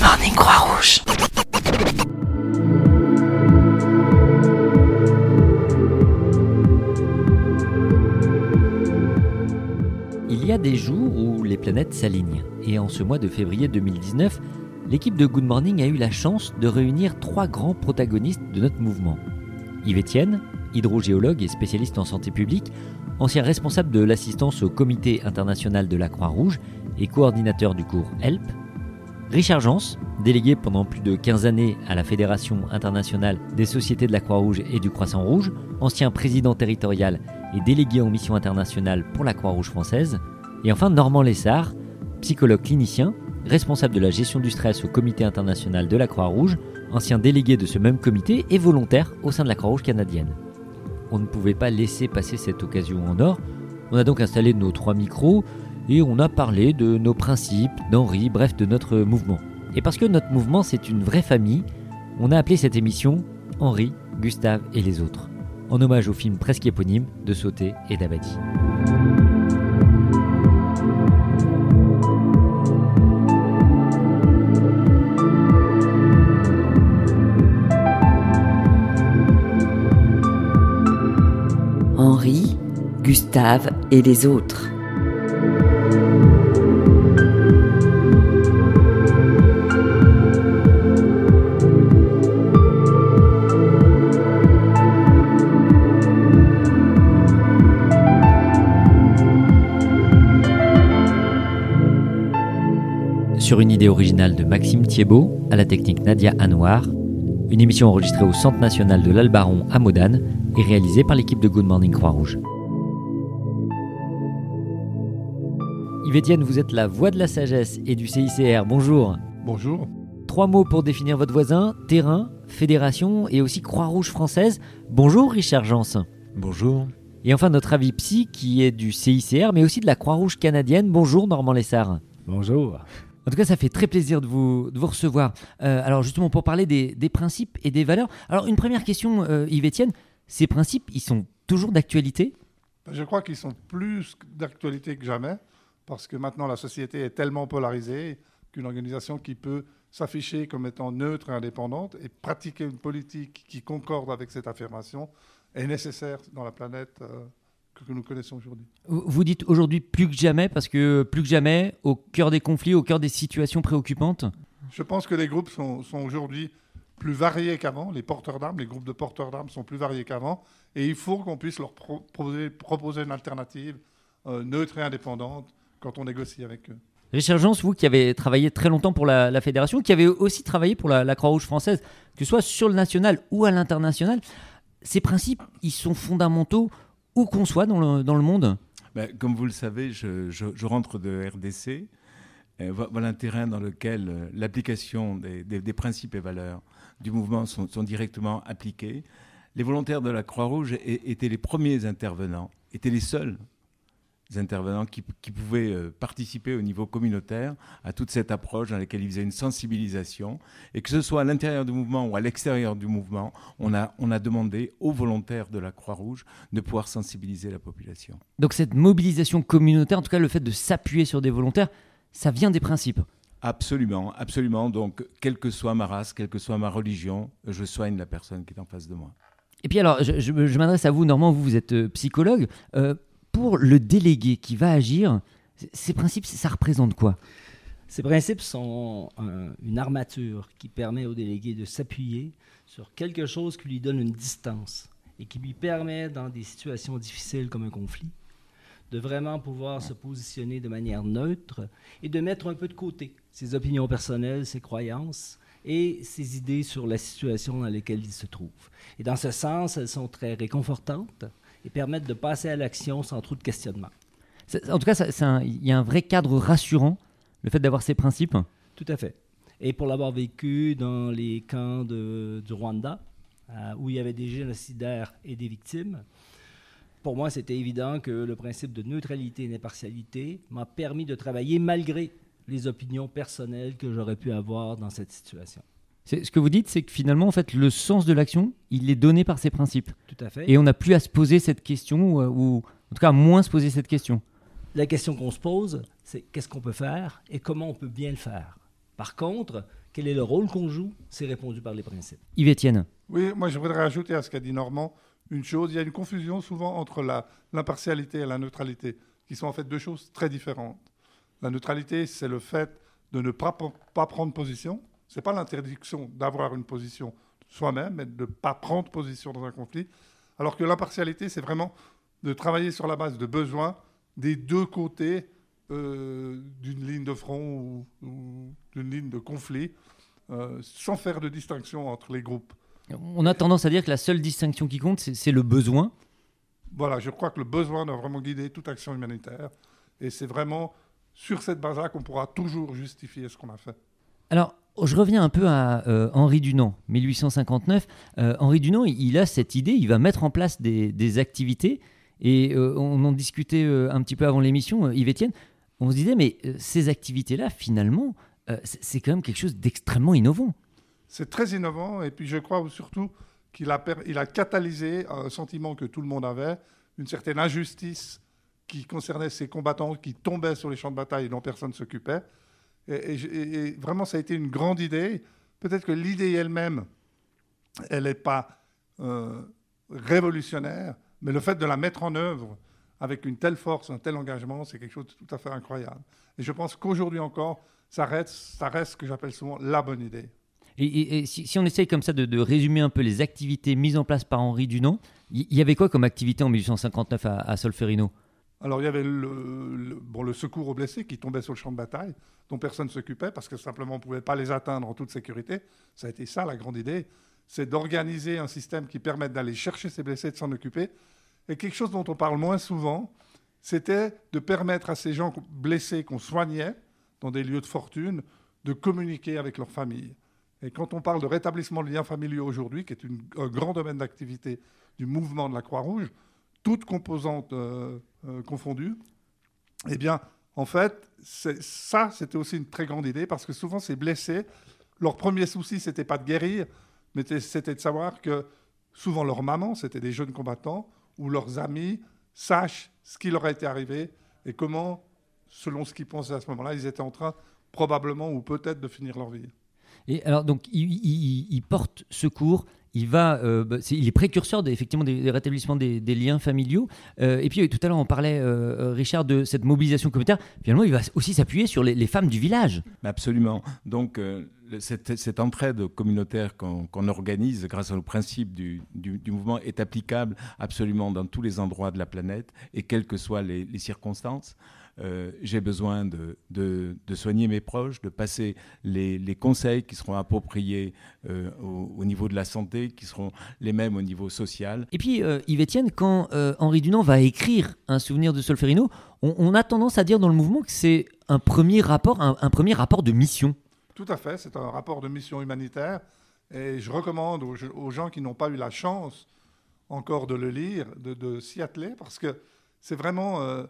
Morning Croix-Rouge. Il y a des jours où les planètes s'alignent. Et en ce mois de février 2019, l'équipe de Good Morning a eu la chance de réunir trois grands protagonistes de notre mouvement. Yves Etienne, hydrogéologue et spécialiste en santé publique, ancien responsable de l'assistance au Comité international de la Croix-Rouge et coordinateur du cours HELP. Richard Jans, délégué pendant plus de 15 années à la Fédération internationale des sociétés de la Croix-Rouge et du Croissant Rouge, ancien président territorial et délégué en mission internationale pour la Croix-Rouge française. Et enfin Normand Lessard, psychologue clinicien, responsable de la gestion du stress au Comité international de la Croix-Rouge, ancien délégué de ce même comité et volontaire au sein de la Croix-Rouge canadienne. On ne pouvait pas laisser passer cette occasion en or. On a donc installé nos trois micros et on a parlé de nos principes, d'Henri, bref de notre mouvement. Et parce que notre mouvement c'est une vraie famille, on a appelé cette émission Henri, Gustave et les autres, en hommage au film presque éponyme de Sauté et d'Abadi. Henri, Gustave et les autres. Sur une idée originale de Maxime Thiebaud, à la technique Nadia Anouar, une émission enregistrée au Centre national de l'Albaron à Modane et réalisée par l'équipe de Good Morning Croix-Rouge. Yves Etienne, vous êtes la voix de la sagesse et du CICR. Bonjour. Bonjour. Trois mots pour définir votre voisin terrain, fédération et aussi Croix-Rouge française. Bonjour Richard Jans. Bonjour. Et enfin notre avis psy qui est du CICR mais aussi de la Croix-Rouge canadienne. Bonjour Normand Lessard. Bonjour. En tout cas, ça fait très plaisir de vous, recevoir. Euh, alors justement, pour parler des, principes et des valeurs. Alors une première question, euh, Yves Etienne. Ces principes, ils sont toujours d'actualité? Je crois qu'ils sont plus d'actualité que jamais, parce que maintenant la société est tellement polarisée qu'une organisation qui peut s'afficher comme étant neutre et indépendante et pratiquer une politique qui concorde avec cette affirmation est nécessaire dans la planète. Euh, que nous connaissons aujourd'hui. Vous dites aujourd'hui plus que jamais, parce que plus que jamais, au cœur des conflits, au cœur des situations préoccupantes Je pense que les groupes sont, sont aujourd'hui plus variés qu'avant. Les porteurs d'armes, les groupes de porteurs d'armes sont plus variés qu'avant. Et il faut qu'on puisse leur proposer, proposer une alternative euh, neutre et indépendante quand on négocie avec eux. Richard Jans, vous qui avez travaillé très longtemps pour la, la fédération, qui avez aussi travaillé pour la, la Croix-Rouge française, que ce soit sur le national ou à l'international, ces principes, ils sont fondamentaux où qu'on soit dans le, dans le monde ben, Comme vous le savez, je, rentre de RDC. Voilà un terrain dans lequel euh, l'application des, des, principes et valeurs du mouvement sont directement appliquées. Les volontaires de la Croix-Rouge étaient les premiers intervenants, étaient les seuls intervenants qui, qui, pouvaient euh, participer au niveau communautaire à toute cette approche dans laquelle ils faisaient une sensibilisation. Et que ce soit à l'intérieur du mouvement ou à l'extérieur du mouvement, on a, on a demandé aux volontaires de la Croix-Rouge de pouvoir sensibiliser la population. Donc cette mobilisation communautaire, en tout cas le fait de s'appuyer sur des volontaires, ça vient des principes Absolument, absolument. Donc, quelle que soit ma race, quelle que soit ma religion, je soigne la personne qui est en face de moi. Et puis alors, je, je, je m'adresse à vous, Normand, vous, vous êtes euh, psychologue. Euh, pour le délégué qui va agir, ces principes, ça représente quoi? Ces principes sont un, une armature qui permet au délégué de s'appuyer sur quelque chose qui lui donne une distance et qui lui permet, dans des situations difficiles comme un conflit, de vraiment pouvoir se positionner de manière neutre et de mettre un peu de côté ses opinions personnelles, ses croyances et ses idées sur la situation dans laquelle il se trouve. Et dans ce sens, elles sont très réconfortantes et permettent de passer à l'action sans trop de questionnement. En tout cas, il y a un vrai cadre rassurant, le fait d'avoir ces principes. Tout à fait. Et pour l'avoir vécu dans les camps de, du Rwanda, euh, où il y avait des génocidaires et des victimes, pour moi, c'était évident que le principe de neutralité et d'impartialité m'a permis de travailler malgré les opinions personnelles que j'aurais pu avoir dans cette situation. Ce que vous dites, c'est que finalement, en fait, le sens de l'action, il est donné par ces principes. Tout à fait. Et on n'a plus à se poser cette question, ou, ou, en tout cas à moins se poser cette question. La question qu'on se pose, c'est qu'est-ce qu'on peut faire et comment on peut bien le faire? Par contre, quel est le rôle qu'on joue, c'est répondu par les principes. Yves Etienne. Oui, moi je voudrais ajouter à ce qu'a dit Normand une chose. Il y a une confusion souvent entre l'impartialité et la neutralité, qui sont en fait deux choses très différentes. La neutralité, c'est le fait de ne pas, pas prendre position. Ce n'est pas l'interdiction d'avoir une position soi-même, mais de ne pas prendre position dans un conflit. Alors que l'impartialité, c'est vraiment de travailler sur la base de besoins des deux côtés euh, d'une ligne de front ou, d'une ligne de conflit, euh, sans faire de distinction entre les groupes. On a tendance à dire que la seule distinction qui compte, c'est le besoin. Voilà, je crois que le besoin doit vraiment guider toute action humanitaire. Et c'est vraiment sur cette base-là qu'on pourra toujours justifier ce qu'on a fait. Alors, je reviens un peu à euh, Henri Dunant, 1859. Henri Dunant, il, a cette idée, il va mettre en place des, activités. Et on en discutait un petit peu avant l'émission, Yves Etienne on se disait, mais euh, ces activités-là, finalement, euh, c'est quand même quelque chose d'extrêmement innovant. C'est très innovant, et puis je crois surtout qu'il a, a catalysé un sentiment que tout le monde avait, une certaine injustice qui concernait ces combattants qui tombaient sur les champs de bataille et dont personne ne s'occupait. Et, vraiment, ça a été une grande idée. Peut-être que l'idée elle-même, elle n'est pas euh, révolutionnaire, mais le fait de la mettre en œuvre avec une telle force, un tel engagement, c'est quelque chose de tout à fait incroyable. Et je pense qu'aujourd'hui encore, ça reste, ça reste ce que j'appelle souvent la bonne idée. Et, si, on essaye comme ça de, résumer un peu les activités mises en place par Henri Dunant, il y, avait quoi comme activité en 1859 à, Solferino? Alors il y avait le, bon, le secours aux blessés qui tombaient sur le champ de bataille, dont personne ne s'occupait parce que simplement on ne pouvait pas les atteindre en toute sécurité. Ça a été ça la grande idée, c'est d'organiser un système qui permette d'aller chercher ces blessés, de s'en occuper, et quelque chose dont on parle moins souvent, c'était de permettre à ces gens blessés qu'on soignait dans des lieux de fortune de communiquer avec leur famille. Et quand on parle de rétablissement de liens familiaux aujourd'hui, qui est un grand domaine d'activité du mouvement de la Croix-Rouge, toutes composantes euh, euh, confondues, eh bien, en fait, ça, c'était aussi une très grande idée, parce que souvent, ces blessés, leur premier souci, c'était pas de guérir, mais c'était de savoir que souvent leur maman, c'était des jeunes combattants, où leurs amis sachent ce qui leur été arrivé et comment, selon ce qu'ils pensaient à ce moment-là, ils étaient en train probablement ou peut-être de finir leur vie. Et alors, donc, il, porte secours. Il, va, euh, bah, il est précurseur des, effectivement des, rétablissements des, liens familiaux. Euh, et puis tout à l'heure, on parlait, euh, Richard, de cette mobilisation communautaire. Finalement, il va aussi s'appuyer sur les, femmes du village. Absolument. Donc, cette, entraide communautaire qu'on organise grâce au principe du, mouvement est applicable absolument dans tous les endroits de la planète et quelles que soient les, circonstances. Euh, j'ai besoin de, soigner mes proches, de passer les, conseils qui seront appropriés euh, au, niveau de la santé, qui seront les mêmes au niveau social. Et puis, euh, Yves Etienne, quand Henri Dunant va écrire un souvenir de Solferino, on, a tendance à dire dans le mouvement que c'est un premier rapport, un premier rapport de mission. Tout à fait, c'est un rapport de mission humanitaire et je recommande aux, gens qui n'ont pas eu la chance encore de le lire, de, s'y atteler parce que c'est vraiment... Euh,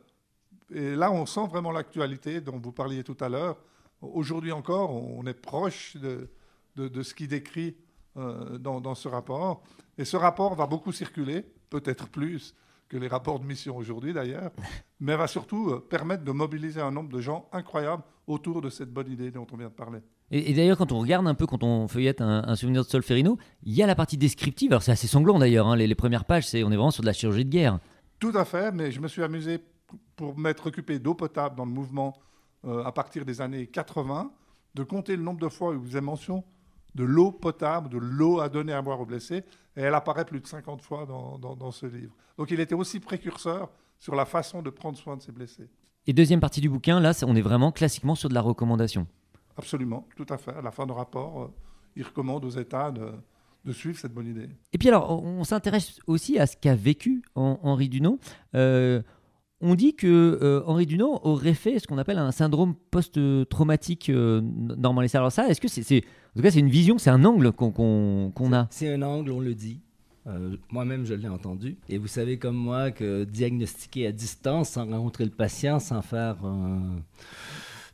et là, on sent vraiment l'actualité dont vous parliez tout à l'heure. Aujourd'hui encore, on est proche de, de, ce qu'il décrit euh, dans, dans, ce rapport. Et ce rapport va beaucoup circuler, peut-être plus que les rapports de mission aujourd'hui d'ailleurs, mais va surtout euh, permettre de mobiliser un nombre de gens incroyables autour de cette bonne idée dont on vient de parler. Et, d'ailleurs, quand on regarde un peu, quand on feuillette un, souvenir de Solferino, il y a la partie descriptive. Alors c'est assez sanglant d'ailleurs. Hein, les, premières pages, c'est on est vraiment sur de la chirurgie de guerre. Tout à fait, mais je me suis amusé pour m'être occupé d'eau potable dans le mouvement euh, à partir des années 80, de compter le nombre de fois où vous avez mention de l'eau potable, de l'eau à donner à boire aux blessés, et elle apparaît plus de 50 fois dans, dans, ce livre. Donc il était aussi précurseur sur la façon de prendre soin de ses blessés. Et deuxième partie du bouquin, là, on est vraiment classiquement sur de la recommandation. Absolument, tout à fait. À la fin du rapport, euh, il recommande aux États de, suivre cette bonne idée. Et puis alors, on s'intéresse aussi à ce qu'a vécu Henri Dunant. Euh, on dit que euh, Henri Dunant aurait fait ce qu'on appelle un syndrome post-traumatique euh, Alors ça, est-ce que c'est, en tout cas, c'est une vision, c'est un angle qu'on, a? C'est un angle, on le dit. moi-même, je l'ai entendu. Et vous savez comme moi que diagnostiquer à distance, sans rencontrer le patient, sans faire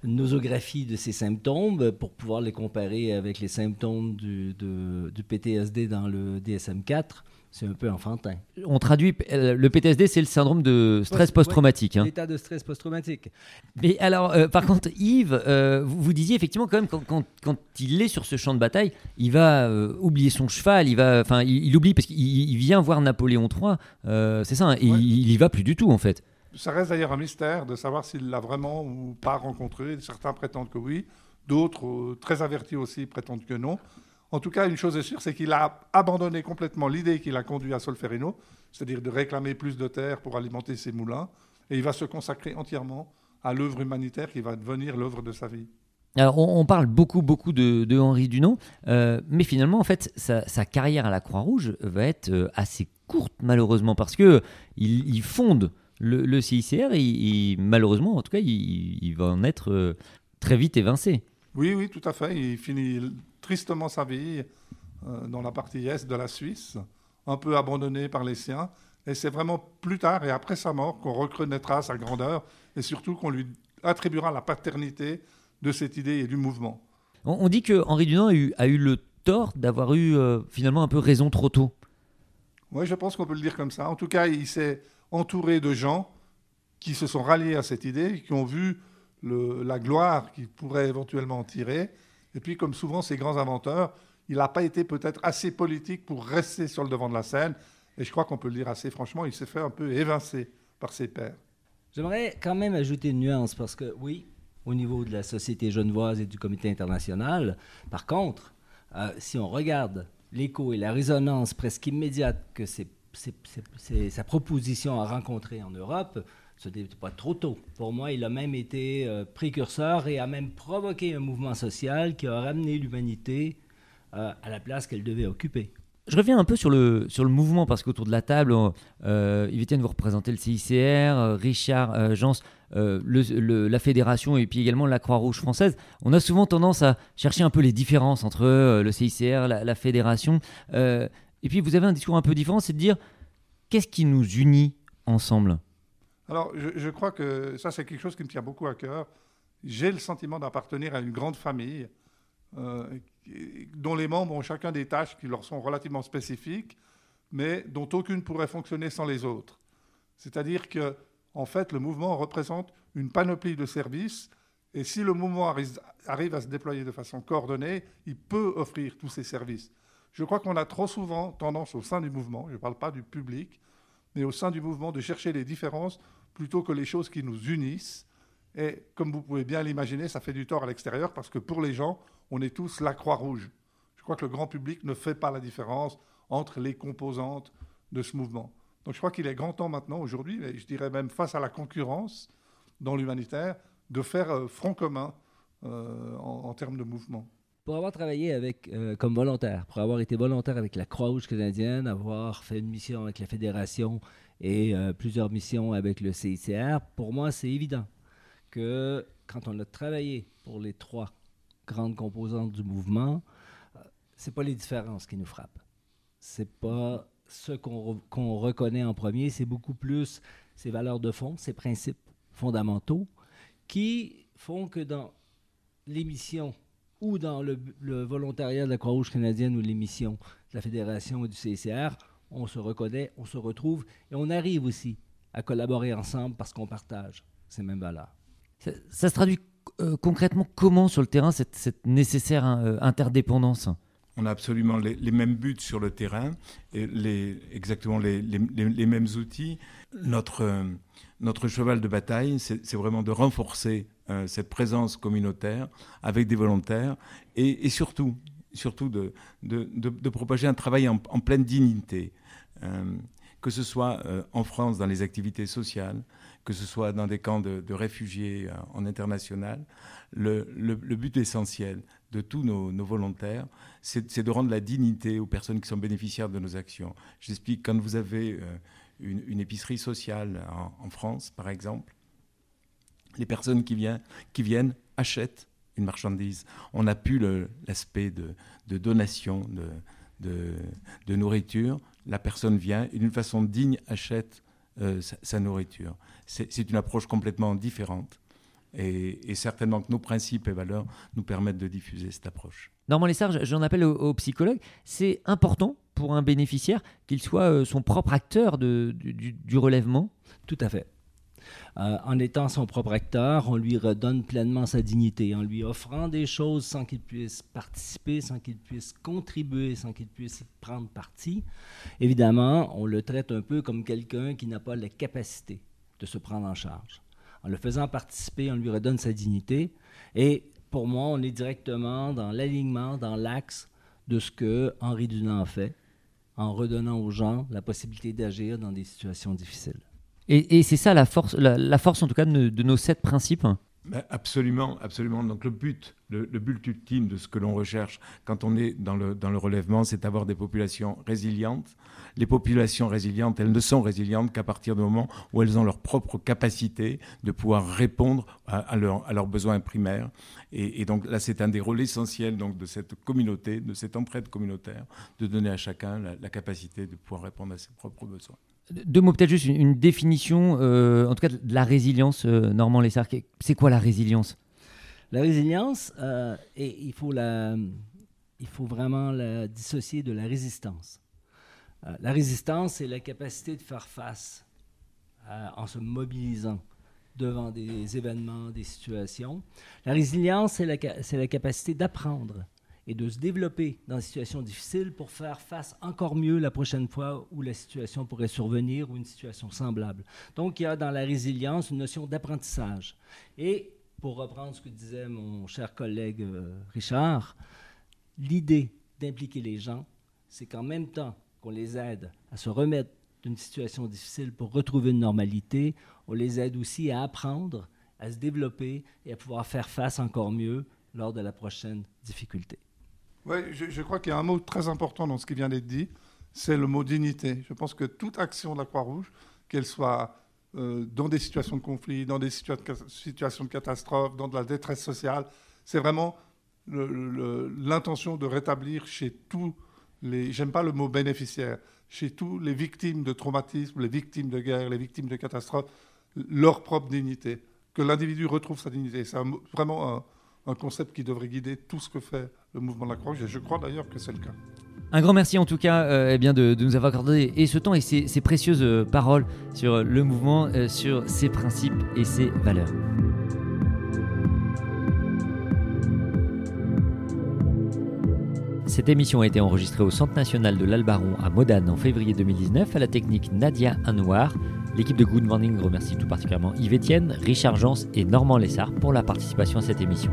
nosographie de ces symptômes pour pouvoir les comparer avec les symptômes du, du PTSD dans le DSM-4. C'est un peu enfantin. On traduit euh, le PTSD, c'est le syndrome de stress post-traumatique. Hein. L'état de stress post-traumatique. Mais alors, euh, par contre, Yves, euh, vous, vous, disiez effectivement quand même quand, quand, quand, il est sur ce champ de bataille, il va oublier son cheval, il va, enfin, il, oublie parce qu'il vient voir Napoléon III, c'est ça, hein, et il, y va plus du tout en fait. Ça reste d'ailleurs un mystère de savoir s'il l'a vraiment ou pas rencontré. Certains prétendent que oui, d'autres, très avertis aussi, prétendent que non. En tout cas, une chose est sûre, c'est qu'il a abandonné complètement l'idée qui l'a conduit à Solferino, c'est-à-dire de réclamer plus de terre pour alimenter ses moulins, et il va se consacrer entièrement à l'œuvre humanitaire qui va devenir l'œuvre de sa vie. Alors, on, parle beaucoup, beaucoup de, Henri Dunant, euh, mais finalement, en fait, sa, carrière à la Croix-Rouge va être euh, assez courte, malheureusement, parce que il, fonde le, CICR et, malheureusement, en tout cas, il, va en être euh, très vite évincé. Oui, oui, tout à fait. Il finit tristement sa vie euh, dans la partie est de la Suisse, un peu abandonné par les siens. Et c'est vraiment plus tard et après sa mort qu'on reconnaîtra sa grandeur et surtout qu'on lui attribuera la paternité de cette idée et du mouvement. On, dit que Henri Dunant a eu, a eu le tort d'avoir eu euh, finalement un peu raison trop tôt. Oui, je pense qu'on peut le dire comme ça. En tout cas, il s'est entouré de gens qui se sont ralliés à cette idée, qui ont vu la gloire qu'il pourrait éventuellement en tirer et puis, comme souvent ces grands inventeurs, il n'a pas été peut-être assez politique pour rester sur le devant de la scène. Et je crois qu'on peut le dire assez franchement, il s'est fait un peu évincer par ses pairs. J'aimerais quand même ajouter une nuance parce que oui, au niveau de la Société genevoise et du Comité international, par contre, euh, si on regarde l'écho et la résonance presque immédiate que sa proposition a rencontré en Europe, ce n'était pas trop tôt. Pour moi, il a même été euh, précurseur et a même provoqué un mouvement social qui a ramené l'humanité euh, à la place qu'elle devait occuper. Je reviens un peu sur le, sur le mouvement, parce qu'autour de la table, euh, vous représenter le CICR, euh, Richard Jans, la fédération et puis également la Croix-Rouge française. On a souvent tendance à chercher un peu les différences entre le CICR, la fédération. et puis vous avez un discours un peu différent, c'est de dire qu'est-ce qui nous unit ensemble? Alors, je, crois que ça, c'est quelque chose qui me tient beaucoup à cœur. J'ai le sentiment d'appartenir à une grande famille euh, dont les membres ont chacun des tâches qui leur sont relativement spécifiques, mais dont aucune pourrait fonctionner sans les autres. C'est-à-dire que, en fait, le mouvement représente une panoplie de services, et si le mouvement arrive à se déployer de façon coordonnée, il peut offrir tous ces services. Je crois qu'on a trop souvent tendance au sein du mouvement, je ne parle pas du public, mais au sein du mouvement, de chercher les différences plutôt que les choses qui nous unissent. Et comme vous pouvez bien l'imaginer, ça fait du tort à l'extérieur parce que pour les gens, on est tous la Croix-Rouge. Je crois que le grand public ne fait pas la différence entre les composantes de ce mouvement. Donc je crois qu'il est grand temps maintenant, aujourd'hui, et je dirais même face à la concurrence dans l'humanitaire, de faire euh, front commun euh, en termes de mouvement. Pour avoir travaillé avec, euh, comme volontaire, pour avoir été volontaire avec la Croix-Rouge canadienne, avoir fait une mission avec la Fédération et euh, plusieurs missions avec le CICR, pour moi, c'est évident que quand on a travaillé pour les trois grandes composantes du mouvement, euh, c'est pas les différences qui nous frappent. C'est pas ce qu'on reconnaît en premier, c'est beaucoup plus ces valeurs de fond, ces principes fondamentaux qui font que dans les missions ou dans le, volontariat de la Croix-Rouge canadienne ou l'émission de la Fédération et du CCR, on se reconnaît, on se retrouve et on arrive aussi à collaborer ensemble parce qu'on partage ces mêmes valeurs. Ça, se traduit euh, concrètement comment sur le terrain cette, nécessaire euh, interdépendance? On a absolument les, mêmes buts sur le terrain et les, exactement les, les mêmes outils. Notre, euh, notre cheval de bataille, c'est vraiment de renforcer euh, cette présence communautaire avec des volontaires et, surtout, surtout de, de, propager un travail en, pleine dignité, euh, que ce soit euh, en France dans les activités sociales, que ce soit dans des camps de, réfugiés en international. Le, but essentiel de tous nos, volontaires, c'est de rendre la dignité aux personnes qui sont bénéficiaires de nos actions. J'explique, quand vous avez une, épicerie sociale en France, par exemple, les personnes qui viennent, qui viennent achètent une marchandise. On n'a plus l'aspect de, donation de, de, nourriture. La personne vient et d'une façon digne achète euh, sa, nourriture. C'est une approche complètement différente. Et, certainement que nos principes et valeurs nous permettent de diffuser cette approche. Normand Lessard, j'en appelle aux, psychologues. C'est important pour un bénéficiaire qu'il soit son propre acteur de, du, du relèvement? Tout à fait. Euh, en étant son propre acteur, on lui redonne pleinement sa dignité, en lui offrant des choses sans qu'il puisse participer, sans qu'il puisse contribuer, sans qu'il puisse prendre parti. Évidemment, on le traite un peu comme quelqu'un qui n'a pas la capacité de se prendre en charge. En le faisant participer, on lui redonne sa dignité. Et pour moi, on est directement dans l'alignement, dans l'axe de ce que Henri Dunant fait, en redonnant aux gens la possibilité d'agir dans des situations difficiles. Et, c'est ça la force, la, force en tout cas de, nos sept principes ben, Absolument, absolument. Donc le but, le, but ultime de ce que l'on recherche quand on est dans le, dans le relèvement, c'est d'avoir des populations résilientes. Les populations résilientes, elles ne sont résilientes qu'à partir du moment où elles ont leur propre capacité de pouvoir répondre à, leurs besoins primaires. Et, donc là, c'est un des rôles essentiels donc, de cette communauté, de cette entraide communautaire, de donner à chacun la capacité de pouvoir répondre à ses propres besoins. Deux mots, peut-être juste une, définition, euh, en tout cas de la résilience, euh, Normand Lessard. C'est quoi la résilience? La résilience, euh, et il, faut la, il faut vraiment la dissocier de la résistance. la résistance, c'est la capacité de faire face en se mobilisant devant des événements, des situations. La résilience, c'est la capacité d'apprendre et de se développer dans des situations difficiles pour faire face encore mieux la prochaine fois où la situation pourrait survenir ou une situation semblable. Donc, il y a dans la résilience une notion d'apprentissage. Et pour reprendre ce que disait mon cher collègue euh, Richard, l'idée d'impliquer les gens, c'est qu'en même temps qu'on les aide à se remettre d'une situation difficile pour retrouver une normalité, on les aide aussi à apprendre, à se développer et à pouvoir faire face encore mieux lors de la prochaine difficulté. Oui, je, crois qu'il y a un mot très important dans ce qui vient d'être dit, c'est le mot dignité. Je pense que toute action de la Croix-Rouge, qu'elle soit euh, dans des situations de conflit, dans des situations de catastrophe, dans de la détresse sociale, c'est vraiment l'intention de rétablir chez tous les, j'aime pas le mot bénéficiaire, chez tous les victimes de traumatisme, les victimes de guerre, les victimes de catastrophes, leur propre dignité, que l'individu retrouve sa dignité. C'est vraiment un, un concept qui devrait guider tout ce que fait le mouvement de la Croix-Rouge, et je crois d'ailleurs que c'est le cas. Un grand merci en tout cas euh, eh bien de, nous avoir accordé et ce temps et ces, précieuses euh, paroles sur le mouvement, euh, sur ses principes et ses valeurs. Cette émission a été enregistrée au Centre national de l'Albaron à Modane en février 2019 à la technique Nadia Anouar. L'équipe de Good Morning remercie tout particulièrement Yves Etienne, Richard Jans et Normand Lessard pour la participation à cette émission.